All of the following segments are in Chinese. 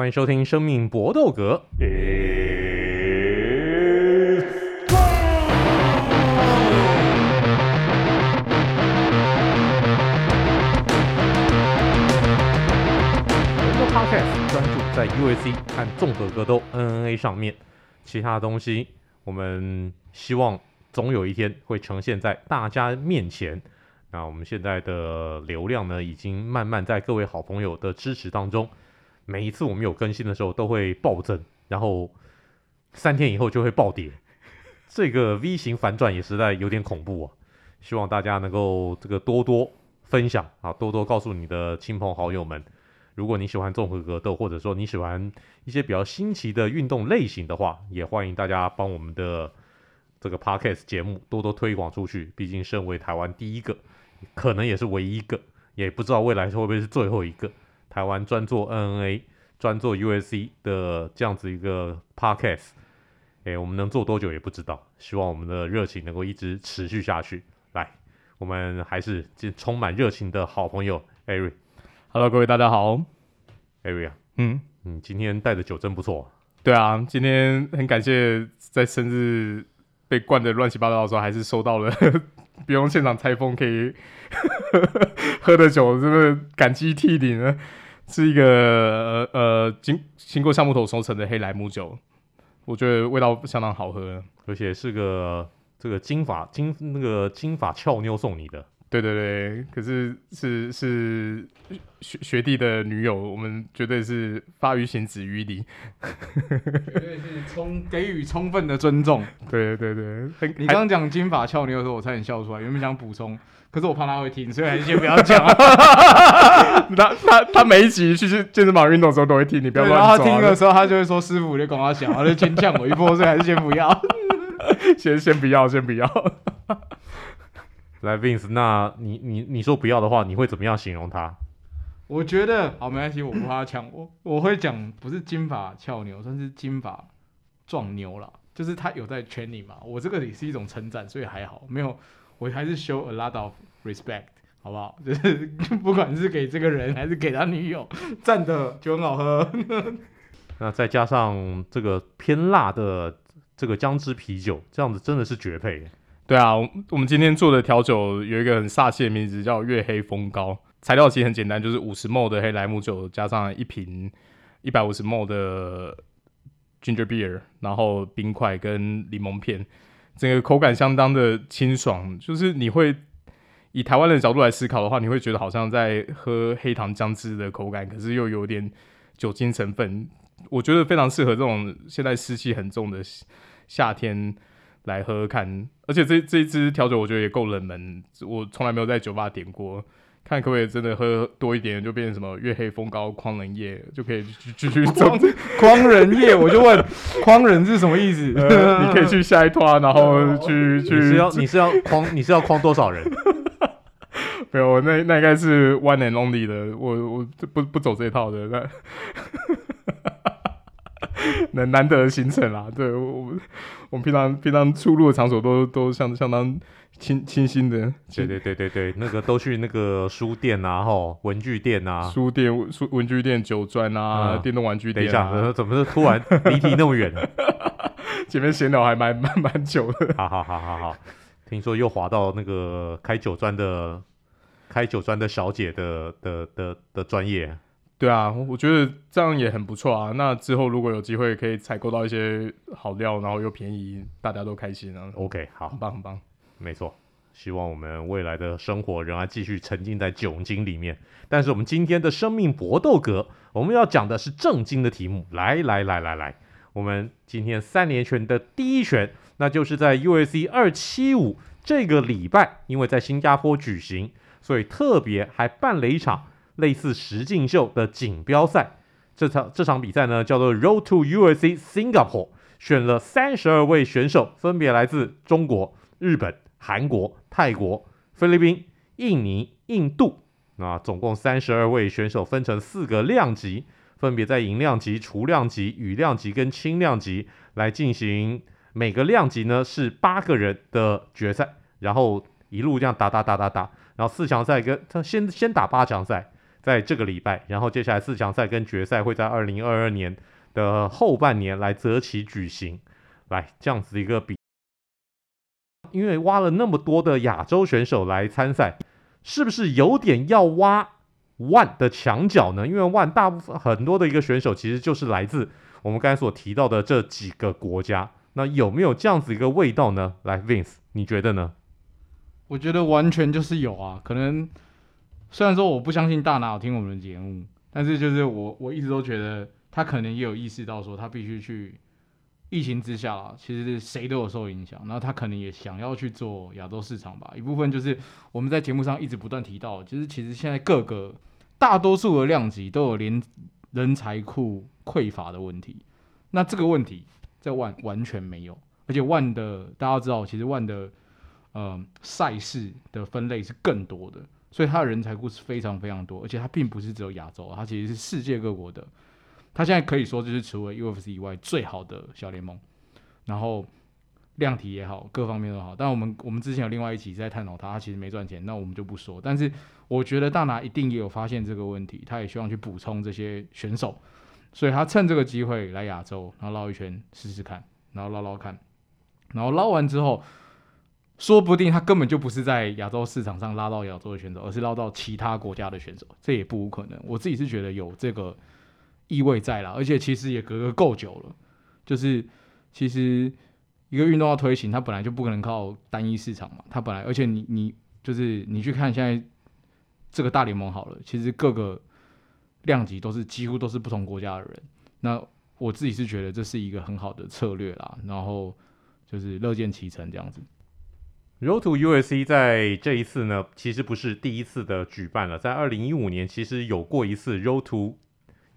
欢迎收听《生命搏斗格》。我们的 Podcast 专注在 UFC 和综合格斗 MMA 上面，其他的东西我们希望总有一天会呈现在大家面前。那我们现在的流量呢，已经慢慢在各位好朋友的支持当中。每一次我们有更新的时候，都会暴增，然后三天以后就会暴跌，这个 V 型反转也实在有点恐怖啊！希望大家能够这个多多分享啊，多多告诉你的亲朋好友们。如果你喜欢综合格斗，或者说你喜欢一些比较新奇的运动类型的话，也欢迎大家帮我们的这个 Podcast 节目多多推广出去。毕竟身为台湾第一个，可能也是唯一一个，也不知道未来会不会是最后一个。台湾专做 NNA、专做 USC 的这样子一个 Podcast，诶，我们能做多久也不知道。希望我们的热情能够一直持续下去。来，我们还是充满热情的好朋友 Ari。Hello，各位大家好，Ari 啊，嗯，你今天带的酒真不错。对啊，今天很感谢在生日被灌的乱七八糟的时候，还是收到了。不用现场拆封，可以 喝的酒，真的感激涕零啊。是一个呃经经过橡木头熟成的黑莱姆酒，我觉得味道相当好喝，而且是个这个金发金那个金发俏妞送你的。对对对，可是是是学学弟的女友，我们绝对是发于行止于礼，绝对是充给予充分的尊重。对对对对，你刚讲金发俏妞的时候，我差点笑出来，原本想补充，可是我怕他会听，所以还是先不要讲。他他他每一集去健身房运动的时候都会听，你不要乱说。然后他听的时候，他就会说：“师傅，你跟我讲，然后就先呛我一波，所以还是先不要，先先不要，先不要。”来，Vince，那你你你说不要的话，你会怎么样形容他？我觉得好，没关系，我不怕他抢我。我会讲不是金发俏妞，算是金发壮牛啦。就是他有在圈里嘛，我这个也是一种称赞，所以还好，没有，我还是 show a lot of respect，好不好？就是不管是给这个人还是给他女友，赞的就很好喝。那再加上这个偏辣的这个姜汁啤酒，这样子真的是绝配。对啊，我们今天做的调酒有一个很煞气的名字，叫月黑风高。材料其实很简单，就是五十 ml 的黑莱姆酒加上一瓶一百五十 ml 的 ginger beer，然后冰块跟柠檬片，整个口感相当的清爽。就是你会以台湾的角度来思考的话，你会觉得好像在喝黑糖姜汁的口感，可是又有点酒精成分。我觉得非常适合这种现在湿气很重的夏天。来喝喝看，而且这这一支调酒我觉得也够冷门，我从来没有在酒吧点过，看可不可以真的喝多一点，就变成什么月黑风高狂人夜，就可以继续走。狂人夜，我就问，狂人是什么意思？呃、你可以去下一团，然后去去。你是要你是要狂你是要框多少人？没有，那那应该是 one and only 的，我我不不走这套的。那难难得的行程啦，对我们我们平常平常出入的场所都都相相当清清新的，对对对对对，那个都去那个书店啊，吼文具店啊，书店书文具店酒专啊，嗯、电动玩具店、啊。等一下，怎么是突然离题那么远呢？前面闲聊还蛮蛮蛮久的。好好好好好，听说又滑到那个开酒专的开酒专的小姐的的的的专业。对啊，我觉得这样也很不错啊。那之后如果有机会可以采购到一些好料，然后又便宜，大家都开心啊。OK，好，很棒很棒，没错。希望我们未来的生活仍然继续沉浸在酒精里面。但是我们今天的生命搏斗格，我们要讲的是正经的题目。来来来来来，我们今天三连拳的第一拳，那就是在 UFC 二七五这个礼拜，因为在新加坡举行，所以特别还办了一场。类似实境秀的锦标赛，这场这场比赛呢叫做 Road to UFC Singapore，选了三十二位选手，分别来自中国、日本、韩国、泰国、菲律宾、印尼、印度。那总共三十二位选手分成四个量级，分别在银量级、储量级、羽量级跟轻量级来进行。每个量级呢是八个人的决赛，然后一路这样打打打打打，然后四强赛跟他先先打八强赛。在这个礼拜，然后接下来四强赛跟决赛会在二零二二年的后半年来择期举行。来这样子一个比，因为挖了那么多的亚洲选手来参赛，是不是有点要挖 ONE 的墙角呢？因为 ONE 大部分很多的一个选手其实就是来自我们刚才所提到的这几个国家。那有没有这样子一个味道呢？来，Vince，你觉得呢？我觉得完全就是有啊。可能虽然说我不相信大拿有听我们的节目，但是就是我我一直都觉得他可能也有意识到说他必须去。疫情之下，其实谁都有受影响。然后他可能也想要去做亚洲市场吧。一部分就是我们在节目上一直不断提到，就是其实现在各个大多数的量级都有连人才库匮乏的问题。那这个问题在万完全没有，而且万的大家知道，其实万的呃赛事的分类是更多的，所以他的人才库是非常非常多，而且他并不是只有亚洲，他其实是世界各国的。他现在可以说就是除了 UFC 以外最好的小联盟，然后量体也好，各方面都好。但我们我们之前有另外一期在探讨他，他其实没赚钱，那我们就不说。但是我觉得大拿一定也有发现这个问题，他也希望去补充这些选手，所以他趁这个机会来亚洲，然后绕一圈试试看，然后捞捞看，然后捞完之后，说不定他根本就不是在亚洲市场上拉到亚洲的选手，而是捞到其他国家的选手，这也不无可能。我自己是觉得有这个。意味在啦，而且其实也隔个够久了。就是其实一个运动要推行，它本来就不可能靠单一市场嘛。它本来，而且你你就是你去看现在这个大联盟好了，其实各个量级都是几乎都是不同国家的人。那我自己是觉得这是一个很好的策略啦，然后就是乐见其成这样子。Road to USC 在这一次呢，其实不是第一次的举办了，在二零一五年其实有过一次 Road to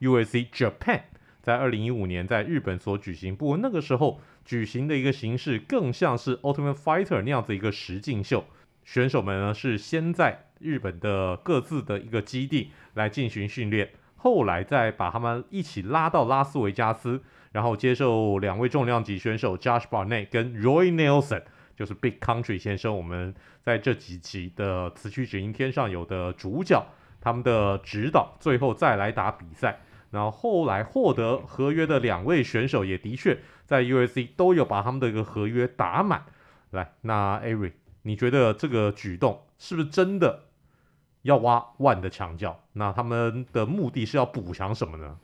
USC Japan 在二零一五年在日本所举行，不过那个时候举行的一个形式更像是 Ultimate Fighter 那样子一个实境秀，选手们呢是先在日本的各自的一个基地来进行训练，后来再把他们一起拉到拉斯维加斯，然后接受两位重量级选手 Josh Barnett 跟 Roy Nelson，就是 Big Country 先生，我们在这几集的词曲只应天上有的主角，他们的指导，最后再来打比赛。然后后来获得合约的两位选手也的确在 U.S.C 都有把他们的一个合约打满。来，那 Ari，你觉得这个举动是不是真的要挖 ONE 的墙角？那他们的目的是要补强什么呢？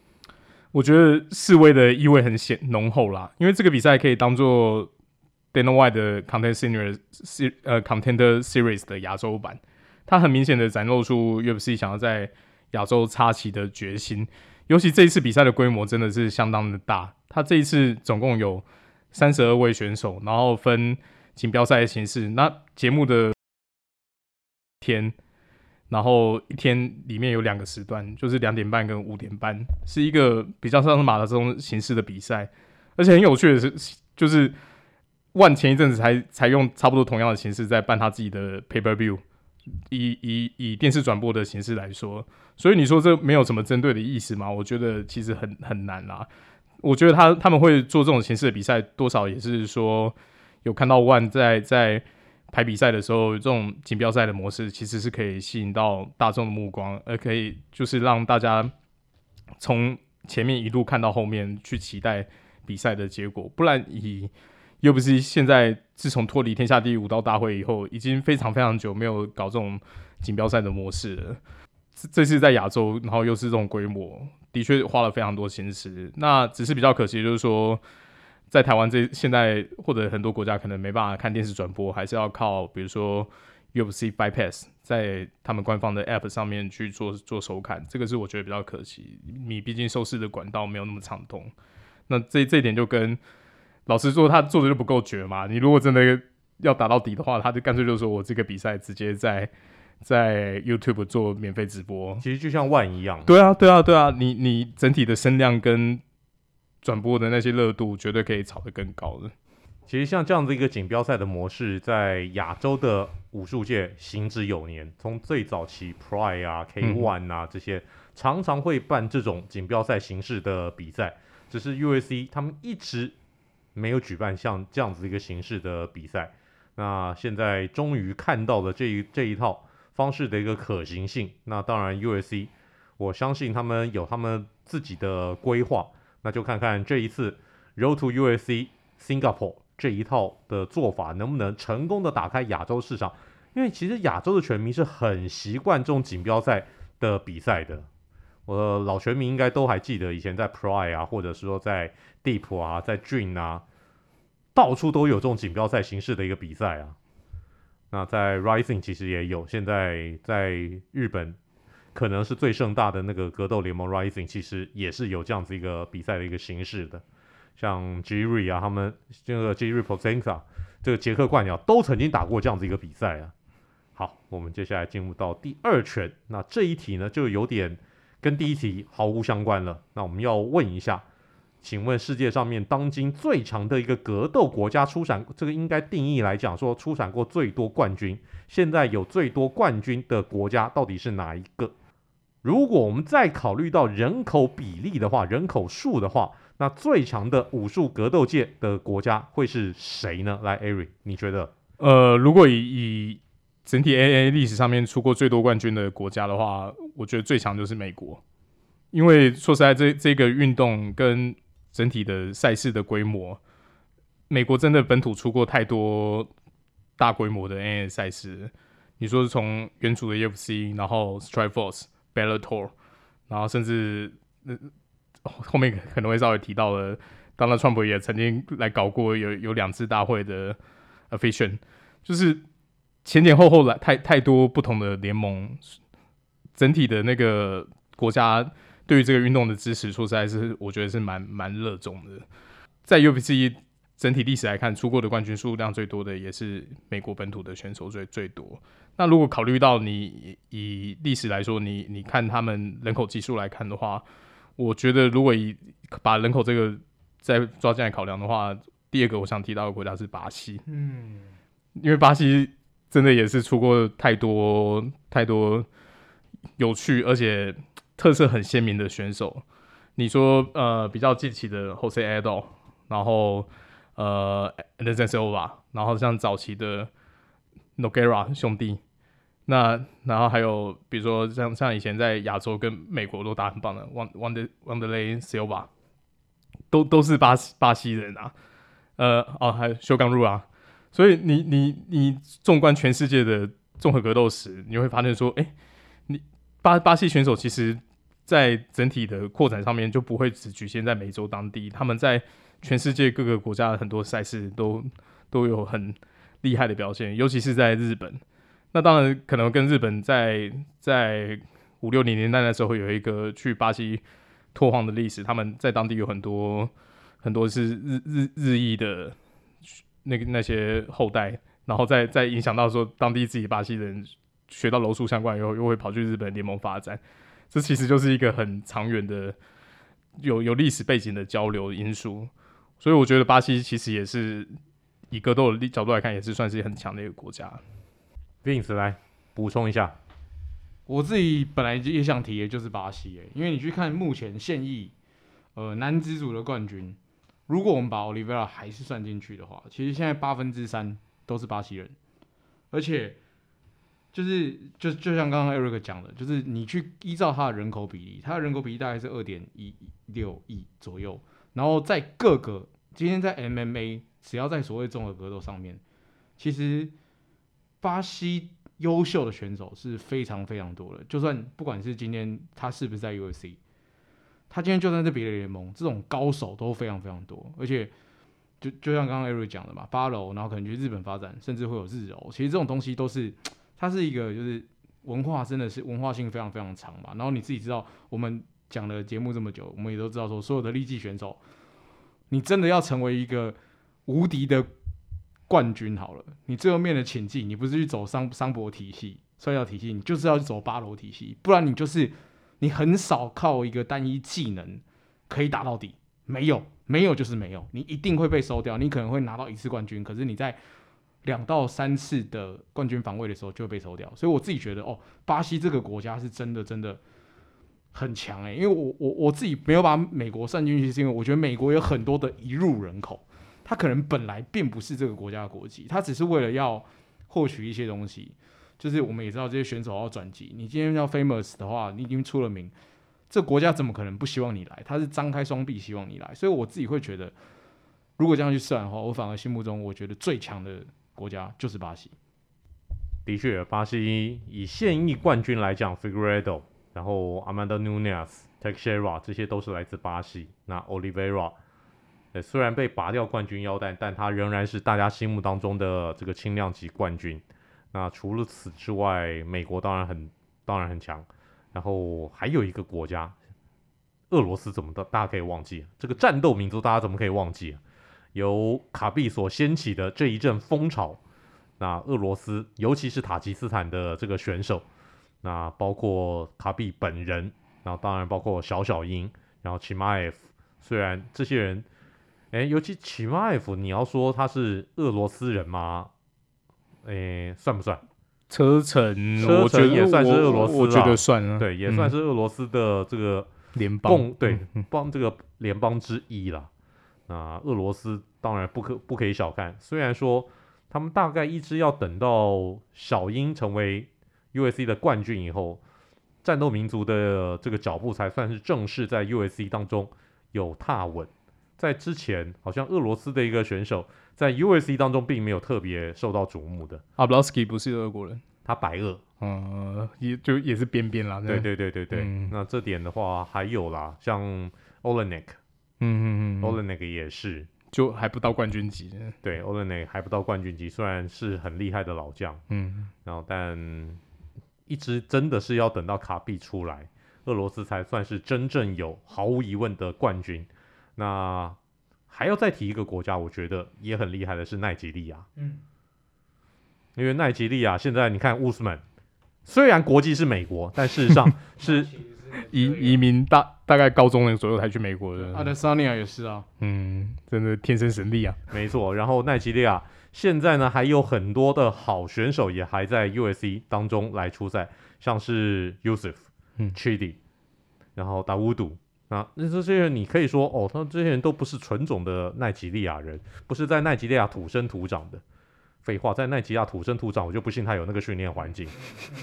我觉得示威的意味很显浓厚啦，因为这个比赛可以当做 danawa 的 Contender Series 呃 Contender Series 的亚洲版，它很明显的展露出 UFC 想要在亚洲插旗的决心。尤其这一次比赛的规模真的是相当的大，他这一次总共有三十二位选手，然后分锦标赛的形式。那节目的天，然后一天里面有两个时段，就是两点半跟五点半，是一个比较像是马拉松形式的比赛。而且很有趣的是，就是 ONE 前一阵子才才用差不多同样的形式在办他自己的 Pay Per View。以以以电视转播的形式来说，所以你说这没有什么针对的意思吗？我觉得其实很很难啦。我觉得他他们会做这种形式的比赛，多少也是说有看到 ONE 在在排比赛的时候，这种锦标赛的模式其实是可以吸引到大众的目光，而可以就是让大家从前面一路看到后面去期待比赛的结果，不然以。又不是现在，自从脱离天下第一武道大会以后，已经非常非常久没有搞这种锦标赛的模式了。这这次在亚洲，然后又是这种规模，的确花了非常多心思。那只是比较可惜，就是说，在台湾这现在或者很多国家可能没办法看电视转播，还是要靠比如说 UFC Bypass 在他们官方的 App 上面去做做收看。这个是我觉得比较可惜，你毕竟收视的管道没有那么畅通。那这这一点就跟老实说，他做的就不够绝嘛。你如果真的要打到底的话，他就干脆就说我这个比赛直接在在 YouTube 做免费直播。其实就像 ONE 一样。对啊，对啊，对啊。你你整体的声量跟转播的那些热度，绝对可以炒得更高的。其实像这样子一个锦标赛的模式，在亚洲的武术界行之有年。从最早期 Pride 啊、K One 啊这些，常常会办这种锦标赛形式的比赛。只是 u s c 他们一直。没有举办像这样子一个形式的比赛，那现在终于看到了这一这一套方式的一个可行性。那当然，U.S.C. 我相信他们有他们自己的规划，那就看看这一次 Road to U.S.C. Singapore 这一套的做法能不能成功的打开亚洲市场。因为其实亚洲的拳迷是很习惯这种锦标赛的比赛的。我的老拳迷应该都还记得以前在 Pride 啊，或者是说在 Deep 啊，在 Dream 啊，到处都有这种锦标赛形式的一个比赛啊。那在 Rising 其实也有，现在在日本可能是最盛大的那个格斗联盟 Rising，其实也是有这样子一个比赛的一个形式的。像 Jerry 啊，他们这个 Jerry Prochazka 这个捷克冠鸟都曾经打过这样子一个比赛啊。好，我们接下来进入到第二拳，那这一题呢就有点跟第一题毫无相关了。那我们要问一下。请问世界上面当今最强的一个格斗国家出产，这个应该定义来讲说出产过最多冠军，现在有最多冠军的国家到底是哪一个？如果我们再考虑到人口比例的话，人口数的话，那最强的武术格斗界的国家会是谁呢？来，Ari，你觉得？呃，如果以以整体 A A 历史上面出过最多冠军的国家的话，我觉得最强就是美国，因为说实在，这这个运动跟整体的赛事的规模，美国真的本土出过太多大规模的 A A 赛事。你说是从原主的 UFC，然后 Strikeforce、Bellator，然后甚至那、后面可能会稍微提到了，Donald Trump 也曾经来搞过有有两次大会的 Afficion，就是前前后后来太太多不同的联盟，整体的那个国家。对于这个运动的支持，说实在是，我觉得是蛮蛮热衷的。在 UFC 整体历史来看，出过的冠军数量最多的也是美国本土的选手最最多。那如果考虑到你以历史来说，你你看他们人口基数来看的话，我觉得如果以把人口这个再抓进来考量的话，第二个我想提到的国家是巴西。嗯，因为巴西真的也是出过太多太多有趣而且。特色很鲜明的选手，你说呃比较近期的 Jose Aldo，然后呃 Anderson Silva，然后像早期的 Nogueira 兄弟，那然后还有比如说像像以前在亚洲跟美国都打很棒的 Wander Wanderlei Silva，都都是巴西巴西人啊，呃哦还有 Shogun Rua 啊，所以你你你纵观全世界的综合格斗史，你会发现说，哎，你巴巴西选手其实。在整体的扩展上面，就不会只局限在美洲当地，他们在全世界各个国家的很多赛事都都有很厉害的表现，尤其是在日本。那当然可能跟日本在在五六零年代的时候有一个去巴西拓荒的历史，他们在当地有很多很多是日日日裔的那个那些后代，然后再再影响到说当地自己巴西人学到柔术相关以后，又会跑去日本联盟发展。这其实就是一个很长远的、有有历史背景的交流因素，所以我觉得巴西其实也是以格斗的角度来看，也是算是很强的一个国家。Vince 来补充一下，我自己本来也想提的就是巴西，因为你去看目前现役呃男子组的冠军，如果我们把 Oliver 还是算进去的话，其实现在八分之三都是巴西人，而且。就是就就像刚刚 Eric 讲的，就是你去依照他的人口比例，他的人口比例大概是二点一六亿左右，然后在各个今天在 MMA，只要在所谓综合格斗上面，其实巴西优秀的选手是非常非常多的。就算不管是今天他是不是在 UFC，他今天就算是别的联盟，这种高手都非常非常多。而且就就像刚刚 Eric 讲的嘛，八楼，然后可能去日本发展，甚至会有日欧，其实这种东西都是。它是一个，就是文化真的是文化性非常非常长嘛。然后你自己知道，我们讲了节目这么久，我们也都知道说，所有的力技选手，你真的要成为一个无敌的冠军好了，你最后面的请技，你不是去走商商博体系、摔跤体系，你就是要去走八楼体系，不然你就是你很少靠一个单一技能可以打到底，没有，没有就是没有，你一定会被收掉，你可能会拿到一次冠军，可是你在。两到三次的冠军防卫的时候就会被收掉，所以我自己觉得哦，巴西这个国家是真的真的很强诶，因为我我我自己没有把美国算进去，是因为我觉得美国有很多的移入人口，他可能本来并不是这个国家的国籍，他只是为了要获取一些东西，就是我们也知道这些选手要转机，你今天要 famous 的话，你已经出了名，这国家怎么可能不希望你来？他是张开双臂希望你来，所以我自己会觉得，如果这样去算的话，我反而心目中我觉得最强的国家就是巴西。的确，巴西以现役冠军来讲，Figueiredo，然后 Amanda Nunes、Teixeira 这些都是来自巴西。那 Oliveira，呃，虽然被拔掉冠军腰带，但他仍然是大家心目当中的这个轻量级冠军。那除了此之外，美国当然很当然很强。然后还有一个国家，俄罗斯怎么的？大家可以忘记这个战斗民族，大家怎么可以忘记？由卡比所掀起的这一阵风潮。那俄罗斯，尤其是塔吉斯坦的这个选手，那包括卡比本人，然后当然包括小小鹰，然后齐马耶夫。虽然这些人，哎，尤其齐马耶夫，你要说他是俄罗斯人吗？哎，算不算？车臣，车臣也算是俄罗斯，我觉得算了，对，也算是俄罗斯的这个联邦，共对邦这个联邦之一啦。那俄罗斯当然不可不可以小看，虽然说。他们大概一直要等到小英成为 USC 的冠军以后，战斗民族的这个脚步才算是正式在 USC 当中有踏稳。在之前，好像俄罗斯的一个选手在 USC 当中并没有特别受到瞩目的。阿布拉斯基不是俄国人，他白俄，嗯，也就也是边边啦。对对。对对对，嗯、那这点的话还有啦，像 Olenek，嗯嗯嗯，Olenek 也是。就还不到冠军级，对，欧伦内还不到冠军级，虽然是很厉害的老将，嗯，然后但一直真的是要等到卡比出来，俄罗斯才算是真正有毫无疑问的冠军。那还要再提一个国家，我觉得也很厉害的是奈及利亚，嗯，因为奈及利亚现在你看乌斯曼，虽然国籍是美国，但事实上 是。移移民大大概高中那个左右才去美国的，阿德桑尼亚也是啊，嗯，真的天生神力啊，没错。然后奈及利亚现在呢还有很多的好选手也还在 USC 当中来出赛，像是 Yusuf、嗯、Chidi，然后达乌杜啊，那这些人你可以说哦，他们这些人都不是纯种的奈及利亚人，不是在奈及利亚土生土长的。废话，在奈及利亚土生土长，我就不信他有那个训练环境。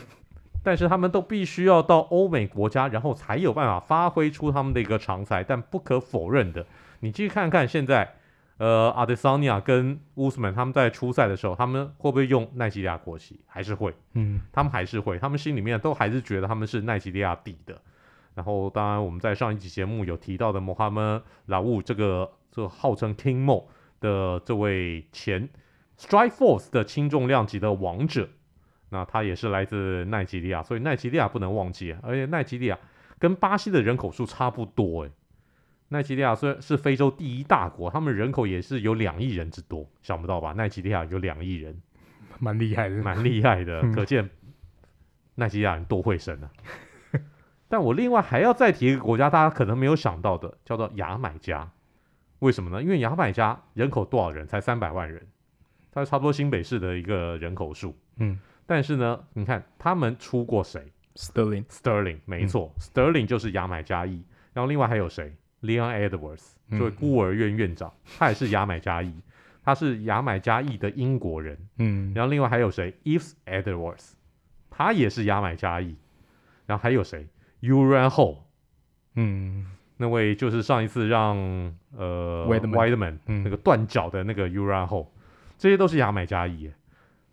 但是他们都必须要到欧美国家，然后才有办法发挥出他们的一个长才。但不可否认的，你继续看看现在，呃，阿德桑尼亚跟乌斯曼他们在初赛的时候，他们会不会用奈及利亚国旗？还是会，嗯，他们还是会，他们心里面都还是觉得他们是奈及利亚底的。然后，当然我们在上一集节目有提到的穆哈默德拉乌这个这个号称 King Mo 的这位前 Strikeforce 的轻重量级的王者。那他也是来自奈及利亚，所以奈及利亚不能忘记，而且奈及利亚跟巴西的人口数差不多诶。奈及利亚虽然是非洲第一大国，他们人口也是有两亿人之多，想不到吧？奈及利亚有两亿人，蛮厉害的，蛮厉害的，可见奈及利亚人多会生啊。但我另外还要再提一个国家，大家可能没有想到的，叫做牙买加。为什么呢？因为牙买加人口多少人？才三百万人，它差不多新北市的一个人口数，嗯。但是呢，你看他们出过谁？Sterling，Sterling，没错、嗯、，Sterling 就是牙买加裔。然后另外还有谁？Leon Edwards，作为孤儿院院长，嗯、他也是牙买加裔，他是牙买加裔的英国人。嗯，然后另外还有谁？Eves Edwards，他也是牙买加裔。然后还有谁 Hall，嗯，那位就是上一次让呃 Weidman 那个断脚的那个 Hall，这些都是牙买加裔。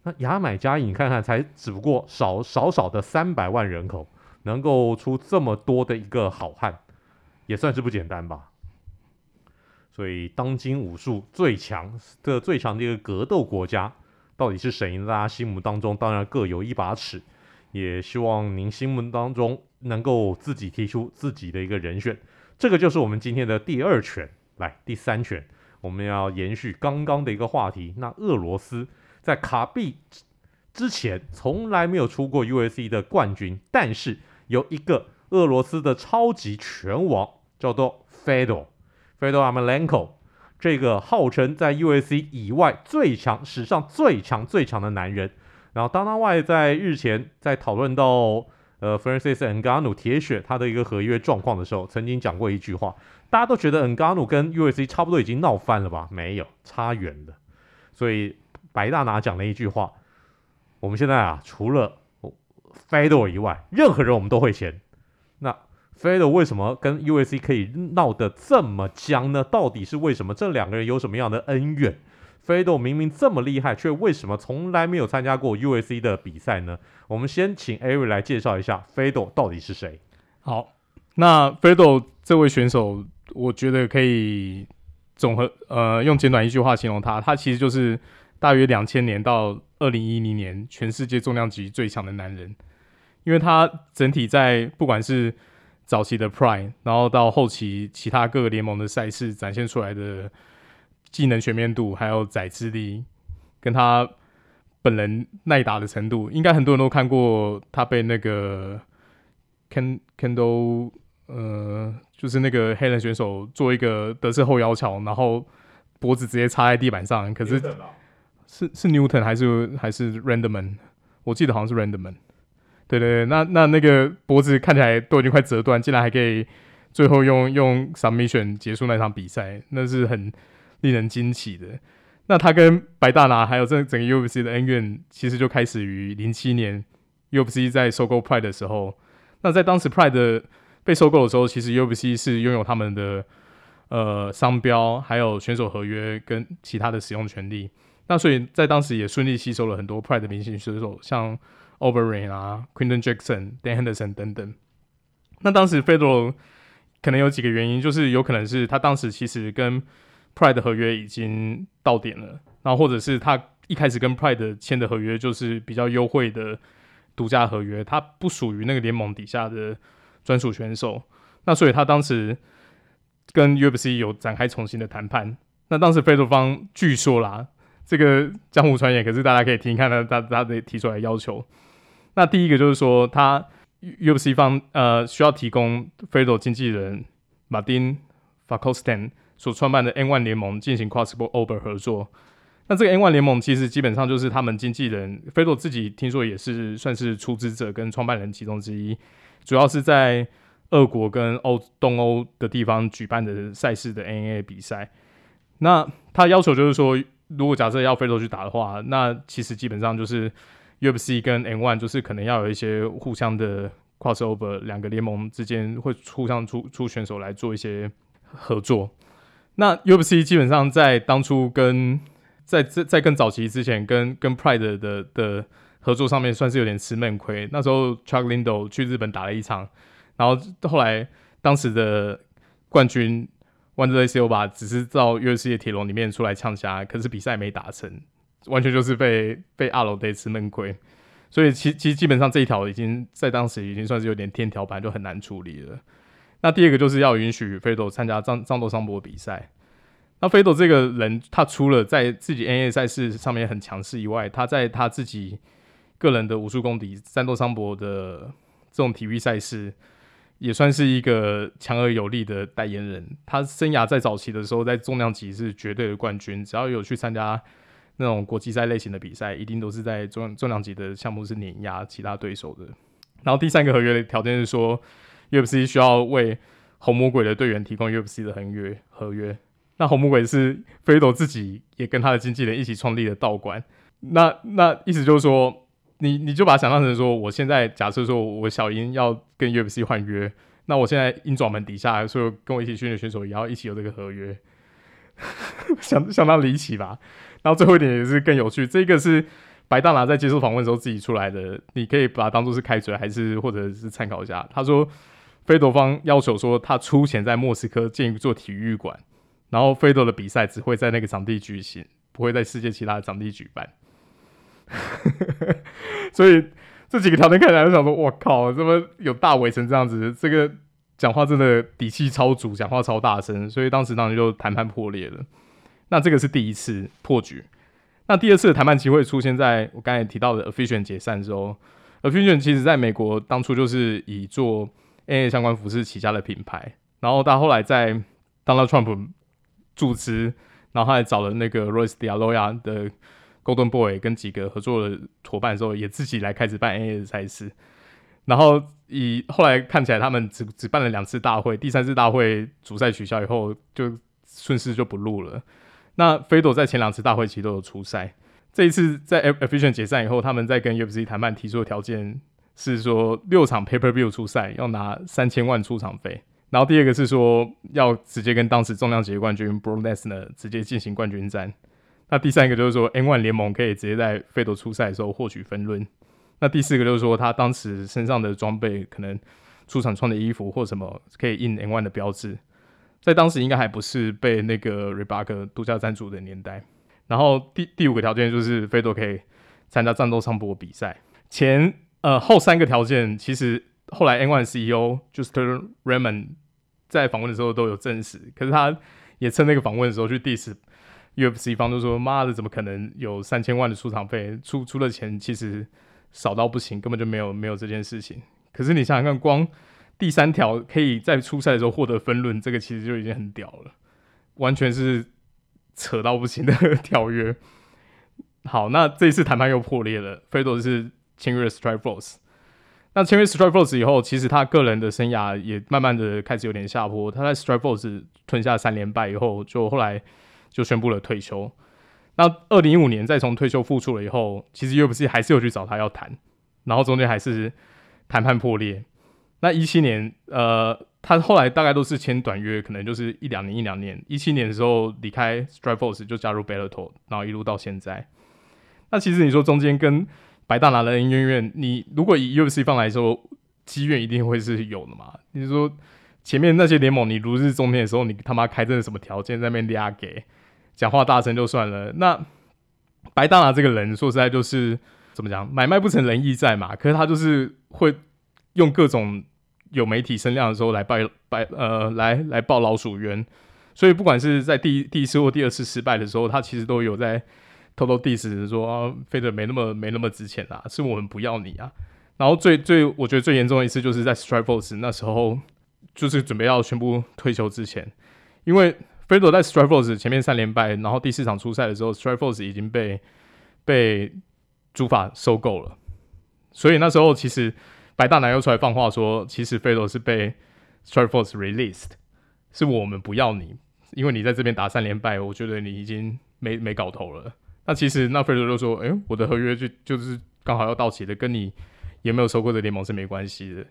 那牙买加裔，你看看，才只不过少少少的三百万人口，能够出这么多的一个好汉，也算是不简单吧。所以，当今武术最强的最强的一个格斗国家，到底是谁呢？大家心目当中当然各有一把尺，也希望您心目当中能够自己提出自己的一个人选。这个就是我们今天的第二拳，来第三拳，我们要延续刚刚的一个话题。那俄罗斯。在卡比之前，从来没有出过 U.S.C 的冠军，但是有一个俄罗斯的超级拳王，叫做 Fedor Fedor Emelianenko，这个号称在 U.S.C 以外最强、史上最强最强的男人。然后，Dana White 在日前在讨论到呃 Francis Ngannou 铁血他的一个合约状况的时候，曾经讲过一句话，大家都觉得 Ngannou 跟 UFC 差不多已经闹翻了吧？没有，差远了。所以。白大拿讲了一句话：“我们现在啊，除了 Fedor 以外，任何人我们都会签。那 Fedor 为什么跟 USC 可以闹得这么僵呢？到底是为什么？这两个人有什么样的恩怨？Fedor 明明这么厉害，却为什么从来没有参加过 USC 的比赛呢？我们先请 Ari 来介绍一下 Fedor 到底是谁。好，那 Fedor 这位选手，我觉得可以总和呃用简短一句话形容他，他其实就是大约两千年到二零一零年全世界重量级最强的男人，因为他整体在不管是早期的 Prime，然后到后期其他各个联盟的赛事展现出来的技能全面度，还有载智力，跟他本人耐打的程度，应该很多人都看过他被那个。Ken Kendall，呃，就是那个黑人选手做一个德式后腰桥，然后脖子直接插在地板上。可是是是 Newton 还是还是 Randleman？我记得好像是 Randleman。对对对，那那那个脖子看起来都已经快折断，竟然还可以最后用用 Submission 结束那场比赛，那是很令人惊奇的。那他跟白大拿还有这整个 UFC 的恩怨，其实就开始于零七年 UFC 在收购 Pride 的时候。那在当时 Pride 被收购的时候，其实 UFC 是拥有他们的呃商标，还有选手合约跟其他的使用权利。那所以在当时也顺利吸收了很多 Pride 的明星选手，像 Overeem 啊、Quinton Jackson、Dan Henderson 等等。那当时 Fedor 可能有几个原因，就是有可能是他当时其实跟 Pride 合约已经到点了，然后或者是他一开始跟 Pride 签的合约就是比较优惠的。独家合约，他不属于那个联盟底下的专属选手，那所以他当时跟 UFC 有展开重新的谈判。那当时非洲方据说啦，这个江湖传言，可是大家可以听看他他他的提出来要求。那第一个就是说，他 UFC 方呃需要提供非洲经纪人马丁 Fakostan 所创办的 N1 联盟进行 Crossover 合作。那这个 N1 联盟其实基本上就是他们经纪人菲洛自己听说也是算是出资者跟创办人其中之一，主要是在俄国跟欧东欧的地方举办的赛事的 N A 比赛。那他要求就是说，如果假设要菲洛去打的话，那其实基本上就是 UFC 跟 N1 就是可能要有一些互相的 crossover，两个联盟之间会互相出出选手来做一些合作。那 UFC 基本上在当初跟在在在更早期之前跟，跟 Pride 的的合作上面算是有点吃闷亏。那时候 Chuck Liddell 去日本打了一场，然后后来当时的冠军 Wanderlei Silva 只是到 UFC 的铁笼里面出来呛虾，可是比赛没打成，完全就是被被阿罗德吃闷亏。所以其其实基本上这一条已经在当时已经算是有点天条板，就很难处理了。那第二个就是要允许 Fedor 参加藏藏斗桑博比赛。那 Fedor 这个人，他除了在自己 N A 赛事上面很强势以外，他在他自己个人的武术功底、战斗桑博的这种体育赛事，也算是一个强而有力的代言人。他生涯在早期的时候，在重量级是绝对的冠军，只要有去参加那种国际赛类型的比赛，一定都是在重重量级的项目是碾压其他对手的。然后第三个合约的条件是说，UFC 需要为红魔鬼的队员提供 UFC 的合约合约。那红魔鬼是飞斗自己也跟他的经纪人一起创立的道馆。那那意思就是说，你你就把它想象成说，我现在假设说我小鹰要跟 UFC 换约，那我现在鹰爪门底下所有跟我一起训练选手也要一起有这个合约，相相当离奇吧？然后最后一点也是更有趣，这个是白大拿在接受访问的时候自己出来的，你可以把它当做是开嘴，还是或者是参考一下。他说，Fedor 方要求说他出钱在莫斯科建一座体育馆。然后 Fedor 的比赛只会在那个场地举行，不会在世界其他的场地举办。所以这几个条件看起来就想说，我靠，怎么有大尾成这样子？这个讲话真的底气超足，讲话超大声，所以当时当时就谈判破裂了。那这个是第一次破局。那第二次的谈判机会出现在我刚才提到的 Efficient 解散之后。Efficient 其实在美国当初就是以做 MMA 相关服饰起家的品牌，然后到后来在 Donald Trump 主持，然后他还找了那个 Royce de la Hoya 的 Golden Boy 跟几个合作的伙伴的时候，也自己来开始办 MMA 的赛事。然后以后来看起来，他们只只办了两次大会，第三次大会主赛取消以后，就顺势就不录了。那飞朵在前两次大会其实都有出赛，这一次在 Efficient 解散以后，他们在跟 UFC 谈判提出的条件是说，六场 paper View 出赛要拿三千万出场费。然后第二个是说要直接跟当时重量级冠军 Brock Lesnar 直接进行冠军战。那第三个就是说 N1 联盟可以直接在费多出赛的时候获取分润。那第四个就是说他当时身上的装备可能出场穿的衣服或什么可以印 N1 的标志，在当时应该还不是被那个 Reebok 独家赞助的年代。然后第第五个条件就是费多可以参加战斗上播比赛。前呃后三个条件其实后来 N1 CEO Justin Raymond 在访问的时候都有证实，可是他也趁那个访问的时候去 diss UFC 方，就说：“妈的，怎么可能有三千万的出场费？出出的钱其实少到不行，根本就没有没有这件事情。”可是你想想看，光第三条可以在出赛的时候获得分论，这个其实就已经很屌了，完全是扯到不行的条约。好，那这一次谈判又破裂了，费多是签约 Strikeforce。那签约 Strikeforce 以后，其实他个人的生涯也慢慢的开始有点下坡。他在 Strikeforce 吞下三连败以后，就后来就宣布了退休。那二零一五年再从退休复出了以后，其实 UFC 还是有去找他要谈，然后中间还是谈判破裂。那一七年，呃，他后来大概都是签短约，可能就是一两年一两年。一七年的时候离开 Strikeforce 就加入 Bellator，然后一路到现在。那其实你说中间跟白大拿的恩怨怨，你如果以 UFC 方来说，积怨一定会是有的嘛？你说前面那些联盟，你如日中天的时候，你他妈开这个什么条件在那边压给，讲话大声就算了。那白大拿这个人，说实在就是怎么讲，买卖不成仁义在嘛。可是他就是会用各种有媒体声量的时候来拜拜呃来来报老鼠冤，所以不管是在第一第一次或第二次失败的时候，他其实都有在。偷偷 diss 说啊，费德没那么没那么值钱啦，是我们不要你啊。然后最最我觉得最严重的一次就是在 Strikeforce 那时候，就是准备要宣布退休之前，因为费德在 Strikeforce 前面三连败，然后第四场出赛的时候，Strikeforce 已经被被主法收购了，所以那时候其实白大拿又出来放话说，其实费德是被 Strikeforce released，是我们不要你，因为你在这边打三连败，我觉得你已经没没搞头了。那其实那费德就说：“哎、我的合约就就是刚好要到期的，跟你有没有收购的联盟是没关系的。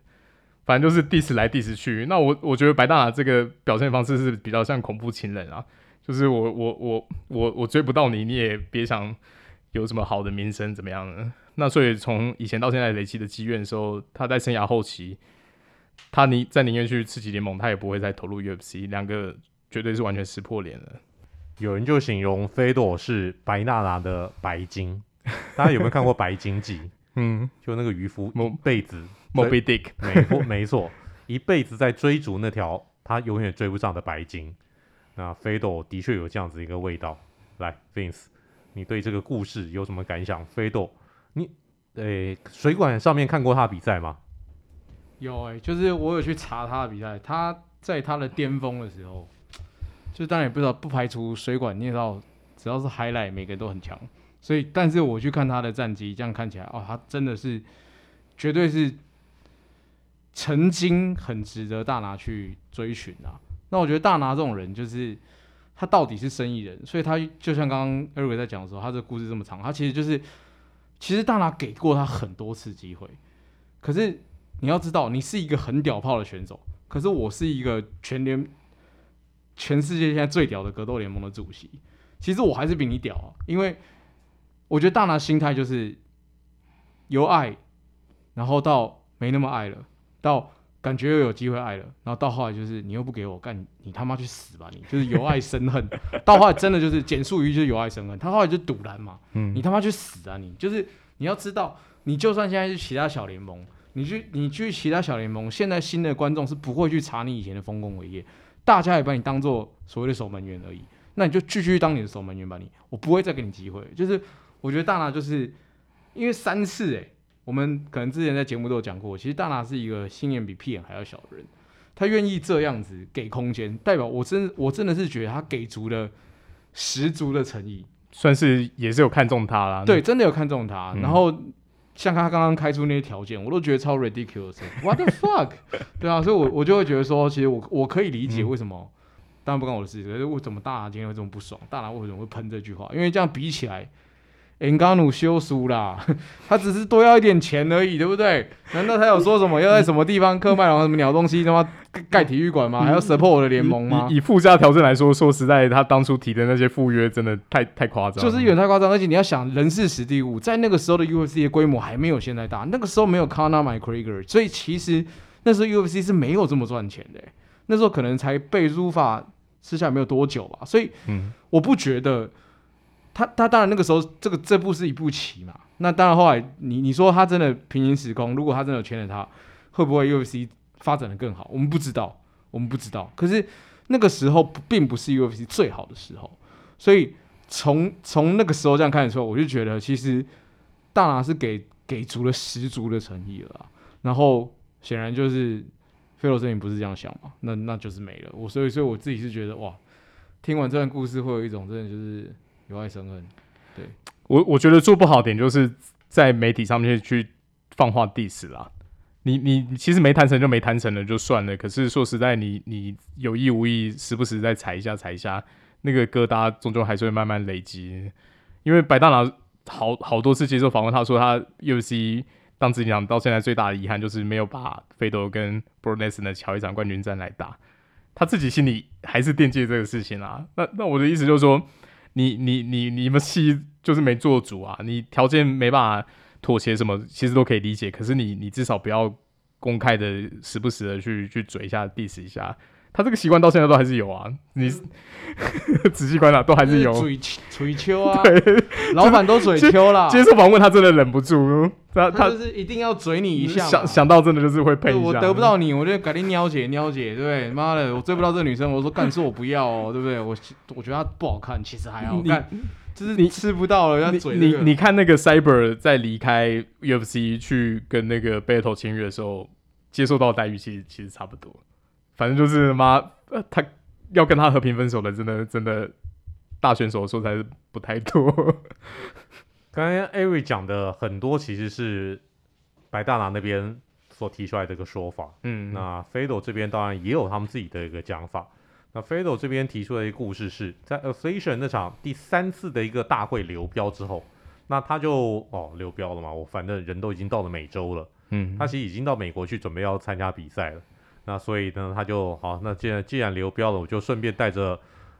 反正就是 diss 来 diss 去。那我我觉得白大拿这个表现方式是比较像恐怖情人啊，就是我我我我我追不到你，你也别想有什么好的名声怎么样呢？那所以从以前到现在累积的积怨的时候，他在生涯后期，他宁在宁愿去次级联盟，他也不会再投入 UFC，两个绝对是完全撕破脸了。”有人就形容飞朵是白娜娜的白金，大家有没有看过《白金记》？嗯，就那个渔夫一辈子，Moby Dick，没错，没错，一辈子在追逐那条他永远追不上的白鲸。那费多的确有这样子一个味道。来，Vince，你对这个故事有什么感想？费多，你诶，水管上面看过他的比赛吗？有诶、欸，就是我有去查他的比赛，他在他的巅峰的时候。就当然也不知道，不排除水管，你也知道，只要是 highlight，每个人都很强。所以，但是我去看他的战绩，这样看起来，哦，他真的是，绝对是曾经很值得大拿去追寻啊。那我觉得大拿这种人，就是他到底是生意人，所以他就像刚刚 Eric 在讲的时候，他这故事这么长，他其实就是，其实大拿给过他很多次机会，可是你要知道，你是一个很屌炮的选手，可是我是一个全联。全世界现在最屌的格斗联盟的主席，其实我还是比你屌啊！因为我觉得大拿心态就是由爱，然后到没那么爱了，到感觉又有机会爱了，然后到后来就是你又不给我干，你他妈去死吧你！就是由爱生恨，到后来真的就是简述于就是由爱生恨。他后来就赌烂嘛，嗯，你他妈去死啊你！就是你要知道，你就算现在是其他小联盟，你去你去其他小联盟，现在新的观众是不会去查你以前的丰功伟业。大家也把你当做所谓的守门员而已，那你就继续当你的守门员吧你，我不会再给你机会。就是我觉得大拿就是因为三次诶、欸，我们可能之前在节目都有讲过，其实大拿是一个心眼比屁眼还要小的人，他愿意这样子给空间，代表我真我真的是觉得他给足了十足的诚意，算是也是有看中他啦。对，真的有看中他，嗯、然后。像他刚刚开出那些条件，我都觉得超 ridiculous。What the fuck？对啊，所以我，我我就会觉得说，其实我我可以理解为什么，嗯、当然不关我的事，可是为什么大拿今天会这么不爽？大拿为什么会喷这句话？因为这样比起来恩加努修书啦，他只是多要一点钱而已，对不对？难道他有说什么要在什么地方刻麦隆什么鸟东西他妈盖体育馆吗？还要 support 我的联盟吗？以附加条件来说，说实在，他当初提的那些赴约真的太太夸张，就是有点太夸张。而且你要想，人事时地物，在那个时候的 UFC 的规模还没有现在大，那个时候没有 Conor McGregor，所以其实那时候 UFC 是没有这么赚钱的。那时候可能才被 Zuffa 吃下没有多久吧，所以我不觉得。他他当然那个时候这个这部是一步棋嘛，那当然后来你你说他真的平行时空，如果他真的有签了他，会不会 UFC 发展的更好？我们不知道，我们不知道。可是那个时候并不是 UFC 最好的时候，所以从从那个时候这样看的时候，我就觉得其实大拿是给给足了十足的诚意了。然后显然就是费德这边不是这样想嘛，那那就是没了。我所以所以我自己是觉得哇，听完这段故事会有一种真的就是。由爱生恨，对我我觉得做不好点就是在媒体上面去放话 diss 啦。你你其实没谈成就没谈成了就算了，可是说实在你，你有意无意时不时再踩一下踩一下，那个疙瘩终究还是会慢慢累积。因为白大拿好好多次接受访问，他说他 UC 当自己讲到现在最大的遗憾就是没有把费德跟 Brock Lesnar 敲一场冠军战来打，他自己心里还是惦记这个事情啦。那那我的意思就是说。你你你你们戏就是没做主啊！你条件没办法妥协，什么其实都可以理解。可是你你至少不要公开的时不时的去去嘴一下 diss 一下，他这个习惯到现在都还是有啊。你 仔细观察，都还是有嘴嘴秋啊。对，老板都嘴秋了。接受访问他真的忍不住，他他就是一定要嘴你一下。想想到真的就是会配一下。我得不到你，我就赶紧喵姐喵姐，对不对？妈的，我追不到这个女生，我说干说我不要哦，对不对？我我觉得她不好看，其实还好看，就是你吃不到了要嘴、那个。你你看那个 Cyber 在离开 UFC 去跟那个 Bellator 签约的时候，接受到的待遇其实其实差不多。反正就是妈，呃他要跟他和平分手的，真的真的大选手说才是不太多。刚刚艾瑞讲的很多其实是白大拿那边所提出来的一个说法。嗯，那 Fedor 这边当然也有他们自己的一个讲法。那 Fedor 这边提出的一个故事是在 Affliction 那场第三次的一个大会流标之后，那他就哦流标了嘛，我反正人都已经到了美洲了。嗯，他其实已经到美国去准备要参加比赛了。那所以呢，他就好。那既然既然流标了，我就顺便带着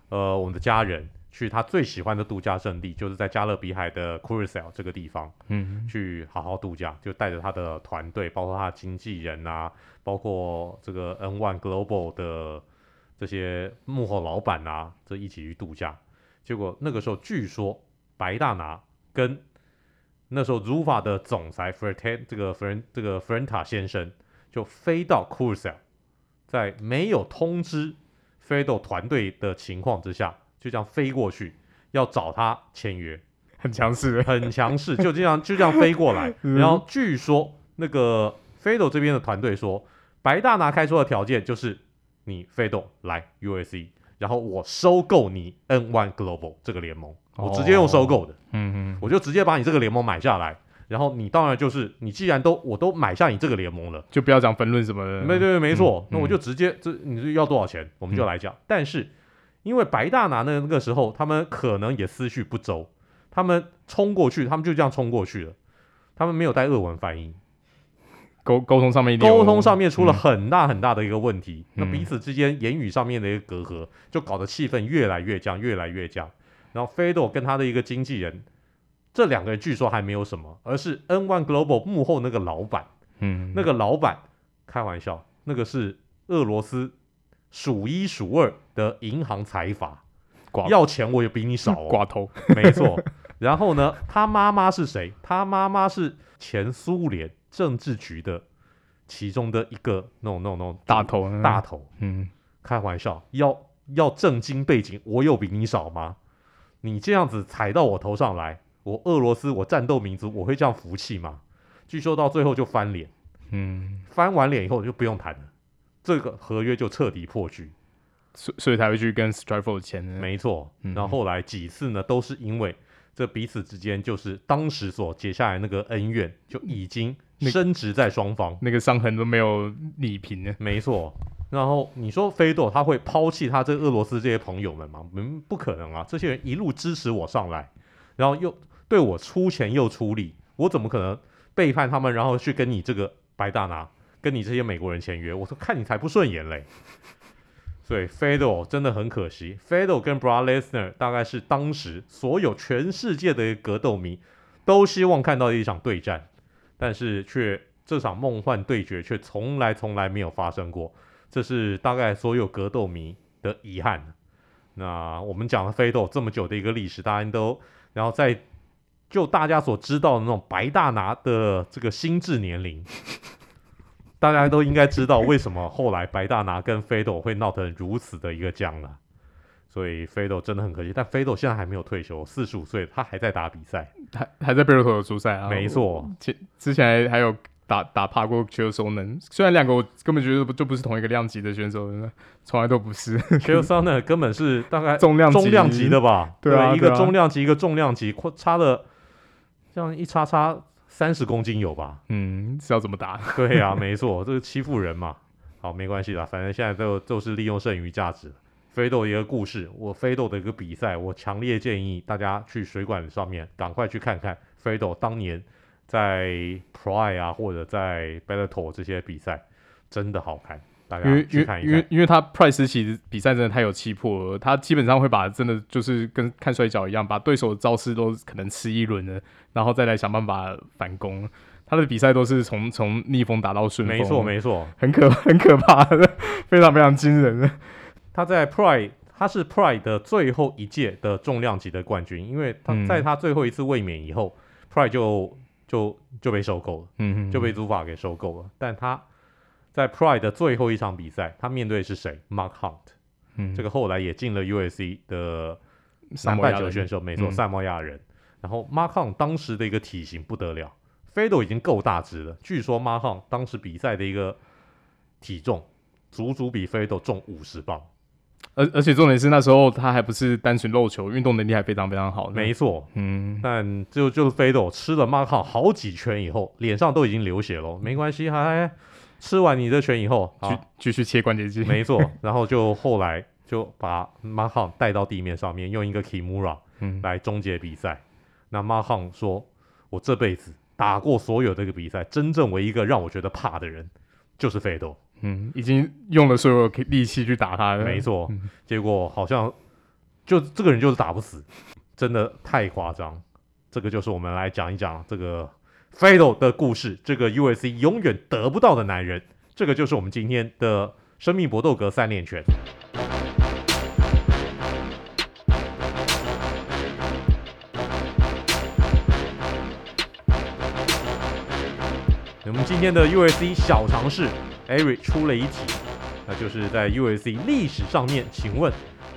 呃我们的家人去他最喜欢的度假胜地，就是在加勒比海的 Curacao 这个地方，嗯，去好好度假。就带着他的团队，包括他的经纪人啊，包括这个 N One Global 的这些幕后老板啊，这一起去度假。结果那个时候，据说白大拿跟那时候 Zuffa 的总裁 Fertin 这个 Fertin 这个 FERENTA 先生就飞到 Curacao。在没有通知 Fedor 团队的情况之下，就这样飞过去要找他签约，很强势，很强势，就这样就这样飞过来。然后据说那个 Fedor 这边的团队说，白大拿开出的条件就是你 Fedor 来 USC，然后我收购你 N One Global 这个联盟，我直接用收购的，嗯嗯，我就直接把你这个联盟买下来。然后你当然就是，你既然都我都买下你这个联盟了，就不要讲分论什么的。没对对，没错。嗯、那我就直接这你是要多少钱，我们就来讲。嗯、但是因为白大拿那那个时候，他们可能也思绪不周，他们冲过去，他们就这样冲过去了，他们没有带俄文翻译，沟沟通上面沟通上面出了很大很大的一个问题，嗯、那彼此之间言语上面的一个隔阂，就搞得气氛越来越僵，越来越僵。然后 Fedor 跟他的一个经纪人。这两个人据说还没有什么，而是 N1 Global 幕后那个老板，嗯，那个老板开玩笑，那个是俄罗斯数一数二的银行财阀，要钱我也比你少哦，寡头，没错。然后呢，他妈妈是谁？他妈妈是前苏联政治局的其中的一个那种那种那种大头大头，嗯，开玩笑，要要政经背景，我有比你少吗？你这样子踩到我头上来。我俄罗斯，我战斗民族，我会这样服气吗？据说到最后就翻脸，嗯，翻完脸以后就不用谈了，这个合约就彻底破局，所所以才会去跟 Strikeforce 签。没错，然后后来几次呢，都是因为这彼此之间就是当时所结下来那个恩怨，就已经升值在双方，那个伤痕都没有理平呢。没错，然后你说菲多他会抛弃他这俄罗斯这些朋友们吗？嗯，不可能啊，这些人一路支持我上来，然后又。对我出钱又出力，我怎么可能背叛他们，然后去跟你这个白大拿，跟你这些美国人签约？我说看你才不顺眼嘞。所以 f e d o 真的很可惜 f e d o 跟 Bra Lesnar 大概是当时所有全世界的格斗迷都希望看到的一场对战，但是却这场梦幻对决却从来从来没有发生过，这是大概所有格斗迷的遗憾。那我们讲了 f e d o 这么久的一个历史，大家都然后在就大家所知道的那种白大拿的这个心智年龄。大家都应该知道为什么后来白大拿跟 Fedor 会闹成如此的一个僵了，所以 Fedor 真的很可惜。但 Fedor 现在还没有退休，四十五岁，他还在打比赛，还还在贝尔托有出赛啊。没错，之之前还有打打趴过 Sonnen，虽然两个我根本觉得就不是同一个量级的选手，从来都不是。Sonnen 根本是大概重量重量级的吧？对啊，对一个重量级，一个重量级，差了这样一叉叉。三十公斤有吧？嗯，是要怎么打？对、啊，没错，这个欺负人嘛。好，没关系啦，反正现在都都是利用剩余价值。飞豆一个故事，我飞豆的一个比赛，我强烈建议大家去水管上面赶快去看看飞豆当年在 Pride 啊或者在 Bellator 这些比赛，真的好看。因为因为因为因为他 Price 其实比赛真的太有气魄了，他基本上会把真的就是跟看摔角一样，把对手的招式都可能吃一轮了，然后再来想办法反攻。他的比赛都是从从逆风打到顺风，没错没错，很可 很可怕的，非常非常惊人的。他在 Pride 他是 Pride 的最后一届的重量级的冠军，因为他在他最后一次卫冕以后，嗯，Pride 就就就被收购了，嗯哼，就被祖法给收购了，但他。在 Pride 的最后一场比赛，他面对的是谁？Mark Hunt，嗯，这个后来也进了 UFC 的南半球选手，没错，萨摩亚人。然后 Mark Hunt 当时的一个体型不得了，Fedor 已经够大只了。据说 Mark Hunt 当时比赛的一个体重，足足比 Fedor 重五十磅。而而且重点是那时候他还不是单纯肉球，运动能力还非常非常好。没错，嗯，但就就是 Fedor 吃了 Mark Hunt 好几拳以后，脸上都已经流血了。没关系，还。吃完你的拳以后，继续切关节肌，没错。然后就后来就把 Mark Hunt 带到地面上面，用一个 Kimura 来终结比赛。嗯、那 Mark Hunt 说：“我这辈子打过所有这个比赛，真正唯一一个让我觉得怕的人就是 Fedor。嗯，已经用了所有力气去打他了，没错。嗯、结果好像就这个人就是打不死，真的太夸张。这个就是我们来讲一讲这个。” Fedor 的故事，这个 UFC 永远得不到的男人，这个就是我们今天的生命搏斗格三连拳。我们今天的 UFC 小尝试，Eric 出了一题，那就是在 UFC 历史上面，请问，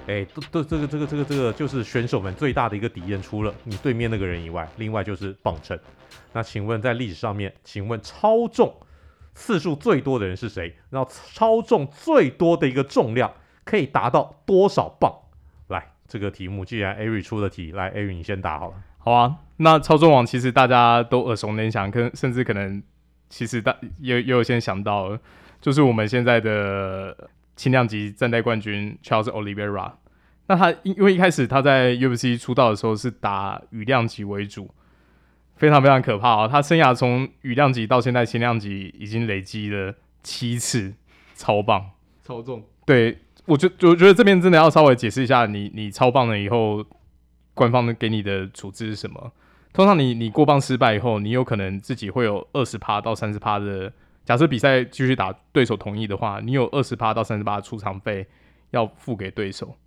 哎，都都这个这个这个这个就是选手们最大的一个敌人，除了你对面那个人以外，另外就是磅秤。那请问，在历史上面，请问超重次数最多的人是谁？然后超重最多的一个重量可以达到多少磅？来，这个题目既然 Ari 出的题，来 Ari 你先答好了。好啊，那超重王其实大家都耳熟能详，跟甚至可能其实大也也有先想到，就是我们现在的轻量级站代冠军 Charles Oliveira。那他因因为一开始他在 UFC 出道的时候是打羽量级为主。非常非常可怕啊、哦！他生涯从羽量级到现在轻量级，已经累积了七次超棒超重。对，我觉我觉得这边真的要稍微解释一下你，你你超棒了以后，官方给你的处置是什么？通常你你过磅失败以后，你有可能自己会有二十趴到三十趴的。假设比赛继续打，对手同意的话，你有二十趴到三十趴的出场费要付给对手。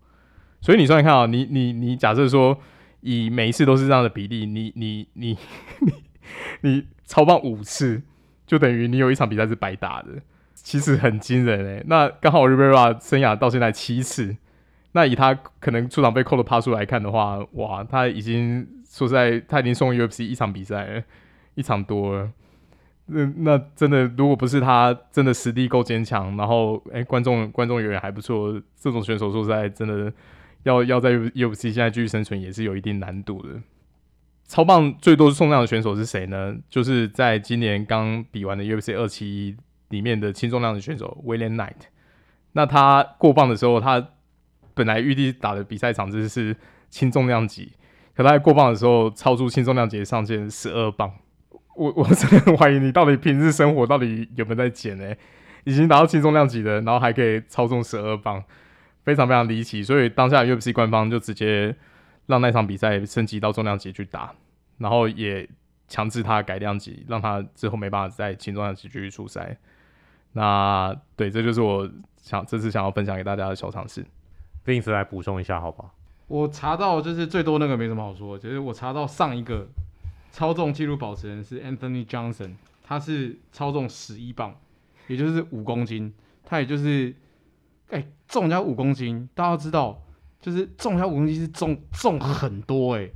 所以你算算看啊，你你你假设说。以每一次都是这样的比例，你你你你你超棒五次，就等于你有一场比赛是白打的，其实很惊人诶。那刚好 Rivera 生涯到现在七次，那以他可能出场被扣的趴数来看的话，哇，他已经说实在，他已经送 UFC 一场比赛了，一场多了。那那真的，如果不是他真的实力够坚强，然后诶、观众观众缘也还不错，这种选手说实在真的。要要在 UFC 现在继续生存也是有一定难度的。超磅最多重量的选手是谁呢？就是在今年刚比完的 UFC 二七里面的轻重量的选手 William Knight。那他过磅的时候，他本来预计打的比赛场次是轻重量级，可他在过磅的时候超出轻重量级上限十二磅。我我真的很怀疑你到底平日生活到底有没有在减呢？已经达到轻重量级的，然后还可以超重十二磅，非常非常离奇。所以当下 UFC 官方就直接让那场比赛升级到重量级去打，然后也强制他改量级，让他之后没办法在轻重量级继续出赛。那对，这就是我想这次想要分享给大家的小常识。Vince 来补充一下，好不好？我查到就是最多那个没什么好说，就是我查到上一个。超重纪录保持人是 Anthony Johnson，他是超重十一磅，也就是五公斤。他也就是，哎、重人家五公斤，大家知道，就是重人家五公斤是重重很多哎、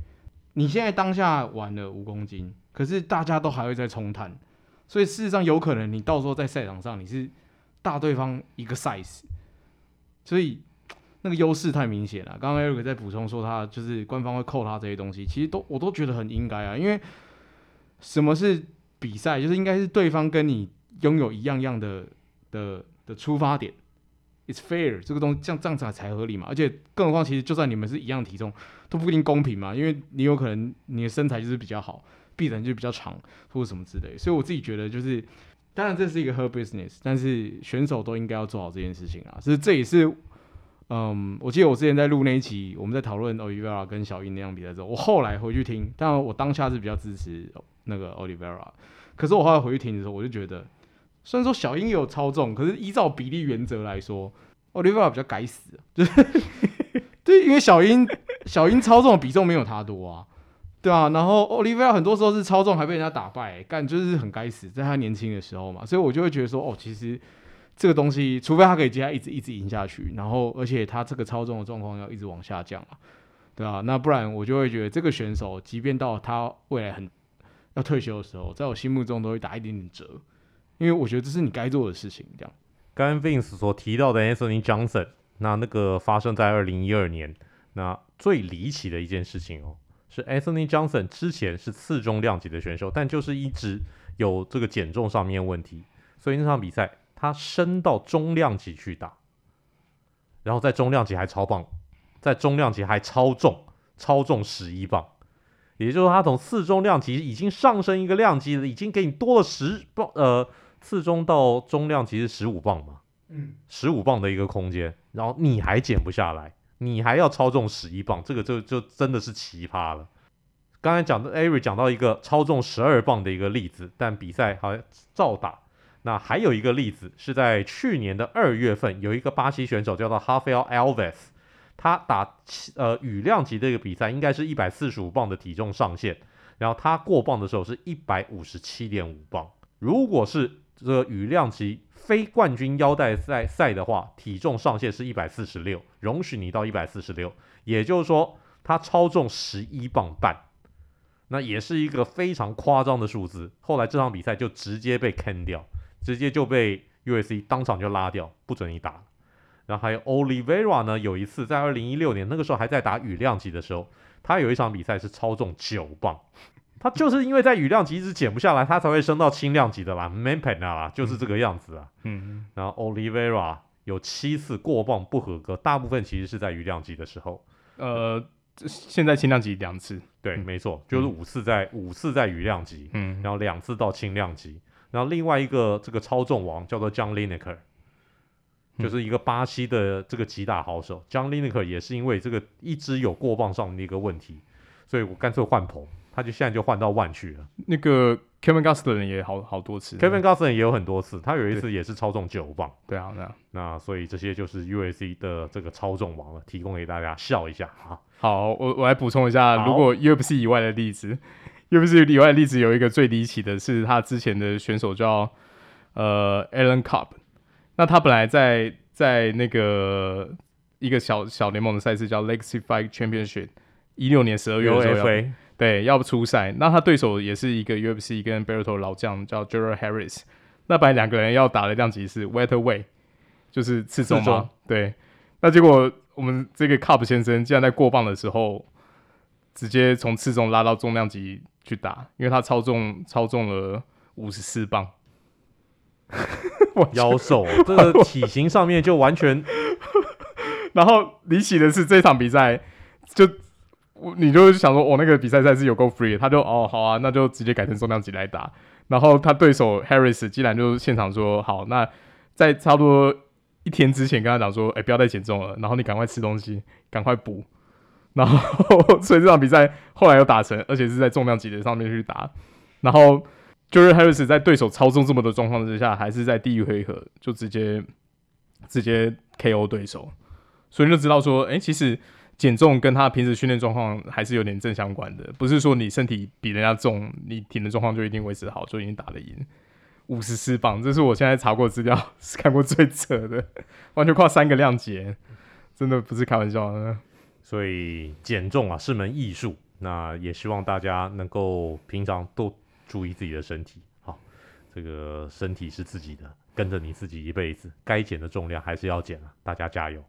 你现在当下玩了五公斤，可是大家都还会再冲碳，所以事实上有可能你到时候在赛场上你是大对方一个 size，所以。那个优势太明显了。刚刚 Eric 在补充说，他就是官方会扣他这些东西，其实都我都觉得很应该啊。因为什么是比赛？就是应该是对方跟你拥有一样样的的的出发点，It's fair，这个东西这样这样子才合理嘛。而且更何况，其实就算你们是一样体重，都不一定公平嘛。因为你有可能你的身材就是比较好，臂展就比较长，或者什么之类。所以我自己觉得，就是当然这是一个 her business，但是选手都应该要做好这件事情啊。所以这也是。嗯，我记得我之前在录那一期，我们在讨论 Olivera 跟小英那场比赛之后，我后来回去听，当然我当下是比较支持那个 Olivera，可是我后来回去听的时候，我就觉得，虽然说小英也有超重，可是依照比例原则来说，Oliveira 比较该死，就是对，因为小英小英超重的比重没有他多啊，对啊，然后 Oliveira 很多时候是超重还被人家打败，干就是很该死，在他年轻的时候嘛，所以我就会觉得说，哦，其实。这个东西，除非他可以接下来一直一直赢下去，然后而且他这个超重的状况要一直往下降啊，对啊，那不然我就会觉得这个选手，即便到他未来很要退休的时候，在我心目中都会打一点点折，因为我觉得这是你该做的事情。这样，刚刚 Vince 所提到的 Anthony Johnson，那那个发生在二零一二年，那最离奇的一件事情哦，是 Anthony Johnson 之前是次中量级的选手，但就是一直有这个减重上面问题，所以那场比赛。他升到中量级去打，然后在中量级还超棒，在中量级还超重，超重十一磅，也就是说他从次中量级已经上升一个量级了，已经给你多了十磅，呃，次中到中量级是十五磅嘛，嗯，十五磅的一个空间，然后你还减不下来，你还要超重十一磅，这个就就真的是奇葩了。刚才讲的 Ari 讲到一个超重十二磅的一个例子，但比赛好像照打。那还有一个例子是在去年的二月份，有一个巴西选手叫做 Rafael Alves，他打呃羽量级的一个比赛，应该是一百四十五磅的体重上限，然后他过磅的时候是一百五十七点五磅。如果是这个羽量级非冠军腰带赛赛的话，体重上限是一百四十六，容许你到一百四十六，也就是说他超重十一磅半，那也是一个非常夸张的数字。后来这场比赛就直接被坑掉。直接就被 u s c 当场就拉掉，不准你打。然后还有 Olivera 呢，有一次在二零一六年那个时候还在打羽量级的时候，他有一场比赛是超重九磅，他就是因为在羽量级一直减不下来，他才会升到轻量级的啦，Manpana 啦，就是这个样子啊。嗯，然后 Oliveira 有七次过磅不合格，大部分其实是在羽量级的时候。呃，现在轻量级两次，对，没错，就是五次在、嗯、五次在羽量级，嗯，然后两次到轻量级。然后另外一个这个超重王叫做 John Lineker，就是一个巴西的这个击打好手。嗯、John Lineker 也是因为这个一直有过磅上的一个问题，所以我干脆换棚，他就现在就换到万去了。那个 Kevin Gastelum 也好好多次，Kevin Gastelum 也有很多次，他有一次也是超重九磅。对啊，那那所以这些就是 UFC 的这个超重王了，提供给大家笑一下啊。好，我我来补充一下，如果 UFC 以外的例子。UFC 以外的例子有一个最离奇的是，他之前的选手叫呃 Alan Cobb，那他本来在在那个一个小小联盟的赛事叫 Legacy Fight Championship，一六年十二月的时候要对要不出赛，那他对手也是一个 UFC 跟 Bellator 老将叫 Gerald Harris，那本来两个人要打的量级是 Welterweight，就是次中吗，对，那结果我们这个 Cobb 先生竟然在过磅的时候，直接从次中拉到重量级。去打，因为他超重，超重了五十四磅，妖兽，这个体型上面就完全。然后离奇的是，这场比赛就你就想说，我、哦、那个比赛赛事有够 free，他就哦好啊，那就直接改成重量级来打。然后他对手 Harris 既然就现场说好，那在差不多一天之前跟他讲说，哎，不要再减重了，然后你赶快吃东西，赶快补。然后所以这场比赛后来又打成，而且是在重量级的上面去打。然后就是 Harris 在对手操纵这么多状况之下，还是在第一回合就直接直接 KO 对手，所以就知道说，哎，其实。减重跟他平时训练状况还是有点正相关的，不是说你身体比人家重，你体能状况就一定维持好，就已经打得赢。五十四磅，这是我现在查过资料，是看过最扯的，完全跨三个量级，真的不是开玩笑的。所以减重啊是门艺术，那也希望大家能够平常多注意自己的身体。好，这个身体是自己的，跟着你自己一辈子，该减的重量还是要减啊，大家加油。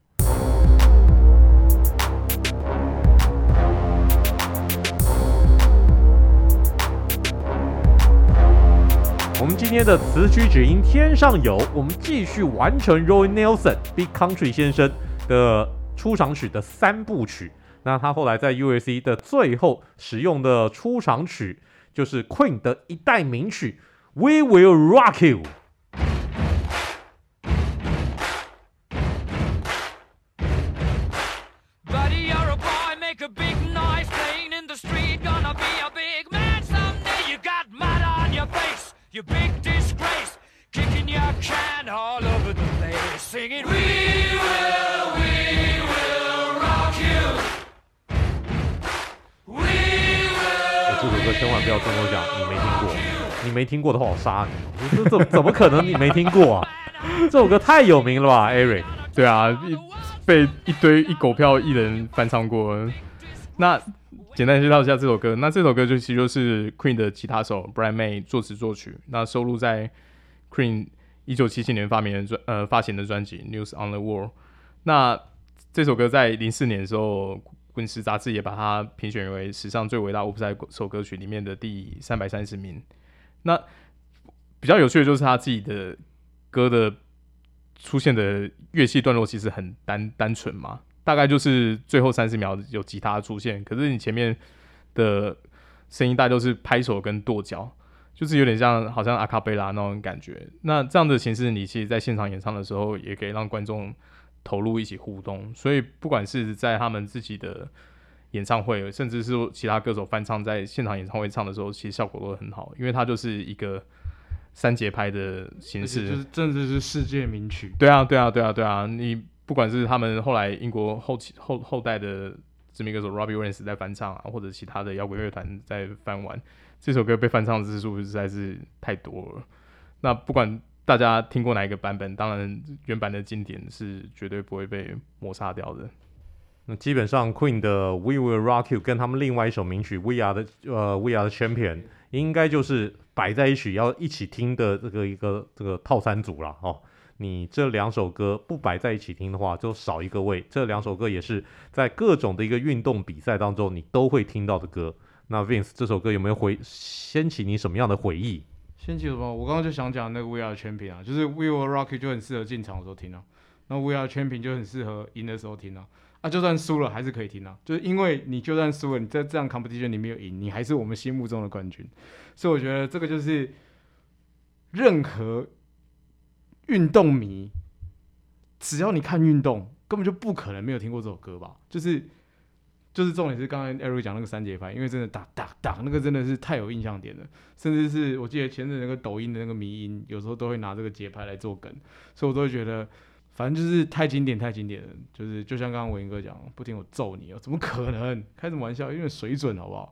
我们今天的词曲只因天上有，我们继续完成 Roy Nelson Big Country 先生的出场曲的三部曲。那他后来在 U.S.C. 的最后使用的出场曲就是 Queen 的一代名曲 We Will Rock You。千万不要跟我讲你没听过，你没听过的话我杀你！这怎怎么可能你没听过啊？这首歌太有名了吧，Eric？对啊，一被一堆一狗票艺人翻唱过。那简单介绍一下这首歌，那这首歌就其实就是 Queen 的吉他手 Brian May 作词作曲，那收录在 Queen 一九七七年发明的专呃发行的专辑 News on the World。那这首歌在零四年的时候。滚石杂志也把它评选为史上最伟大五百首歌曲里面的第三百三十名。那比较有趣的就是他自己的歌的出现的乐器段落其实很单单纯嘛，大概就是最后三十秒有吉他出现，可是你前面的声音大概都是拍手跟跺脚，就是有点像好像阿卡贝拉那种感觉。那这样的形式，你其实在现场演唱的时候，也可以让观众。投入一起互动，所以不管是在他们自己的演唱会，甚至是其他歌手翻唱在现场演唱会唱的时候，其实效果都很好，因为它就是一个三节拍的形式，就是真的是世界名曲。对啊，对啊，对啊，对啊！你不管是他们后来英国后期后后代的知名歌手 Robbie Williams 在翻唱啊，或者其他的摇滚乐团在翻玩这首歌，被翻唱的次数实在是太多了。那不管。大家听过哪一个版本？当然，原版的经典是绝对不会被抹杀掉的。那基本上，Queen 的《We Will Rock You》跟他们另外一首名曲《We Are 的呃《We Are the Champion》应该就是摆在一起要一起听的这个一个这个套餐组了哦。你这两首歌不摆在一起听的话，就少一个味。这两首歌也是在各种的一个运动比赛当中你都会听到的歌。那 Vince 这首歌有没有回掀起你什么样的回忆？掀起什么？我刚刚就想讲那个 We Are Champion 啊，就是 We Will Rock You 就很适合进场的时候听啊，那 We Are Champion 就很适合赢的时候听啊，啊，就算输了还是可以听啊，就是因为你就算输了，你在这样 competition 里没有赢，你还是我们心目中的冠军，所以我觉得这个就是任何运动迷，只要你看运动，根本就不可能没有听过这首歌吧，就是。就是重点是刚才 Eric 讲那个三节拍，因为真的打打打那个真的是太有印象点了，甚至是我记得前阵那个抖音的那个迷因，有时候都会拿这个节拍来做梗，所以我都会觉得，反正就是太经典太经典了，就是就像刚刚文英哥讲，不听我揍你哦，怎么可能？开什么玩笑，有点水准好不好？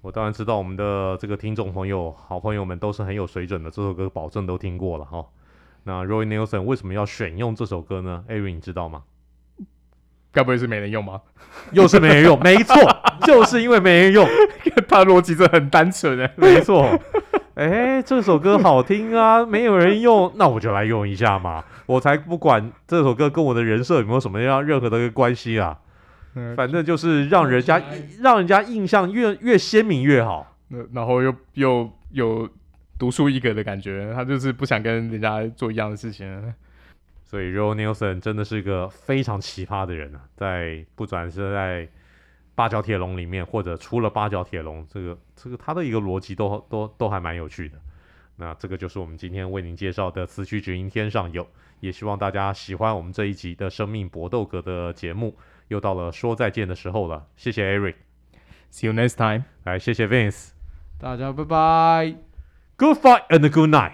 我当然知道我们的这个听众朋友、好朋友们都是很有水准的，这首歌保证都听过了哈。那 Roy Nelson 为什么要选用这首歌呢？Ari，你知道吗？该不会是没人用吗？又是没人用，没错，就是因为没人用，他逻辑是很单纯哎，没错。哎、欸，这首歌好听啊，没有人用，那我就来用一下嘛，我才不管这首歌跟我的人设有没有什么样任何的一个关系啊，反正就是让人家让人家印象越越鲜明越好，那然后又又有独树一格的感觉，他就是不想跟人家做一样的事情。所以 Roy Nelson 真的是一个非常奇葩的人啊，在不管是在八角铁笼里面，或者出了八角铁笼，这个这个他的一个逻辑都都都还蛮有趣的。那这个就是我们今天为您介绍的词曲只应天上有，也希望大家喜欢我们这一集的生命搏斗格的节目。又到了说再见的时候了，谢谢 Eric，See you next time，来谢谢 Vince，大家拜拜，Good fight and a good night。